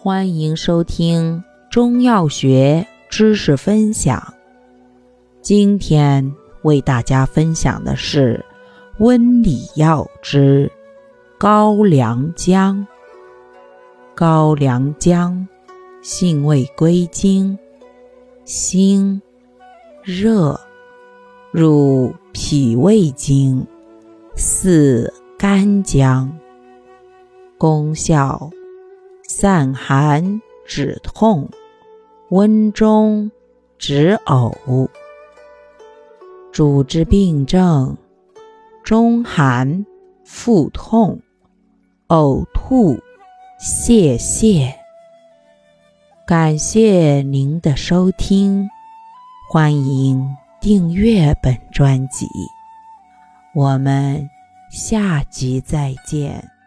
欢迎收听中药学知识分享。今天为大家分享的是温里药之高良姜。高良姜性味归经：辛、热，入脾胃经，似干姜。功效：散寒止痛，温中止呕。主治病症：中寒、腹痛、呕吐、泄泻。感谢您的收听，欢迎订阅本专辑，我们下集再见。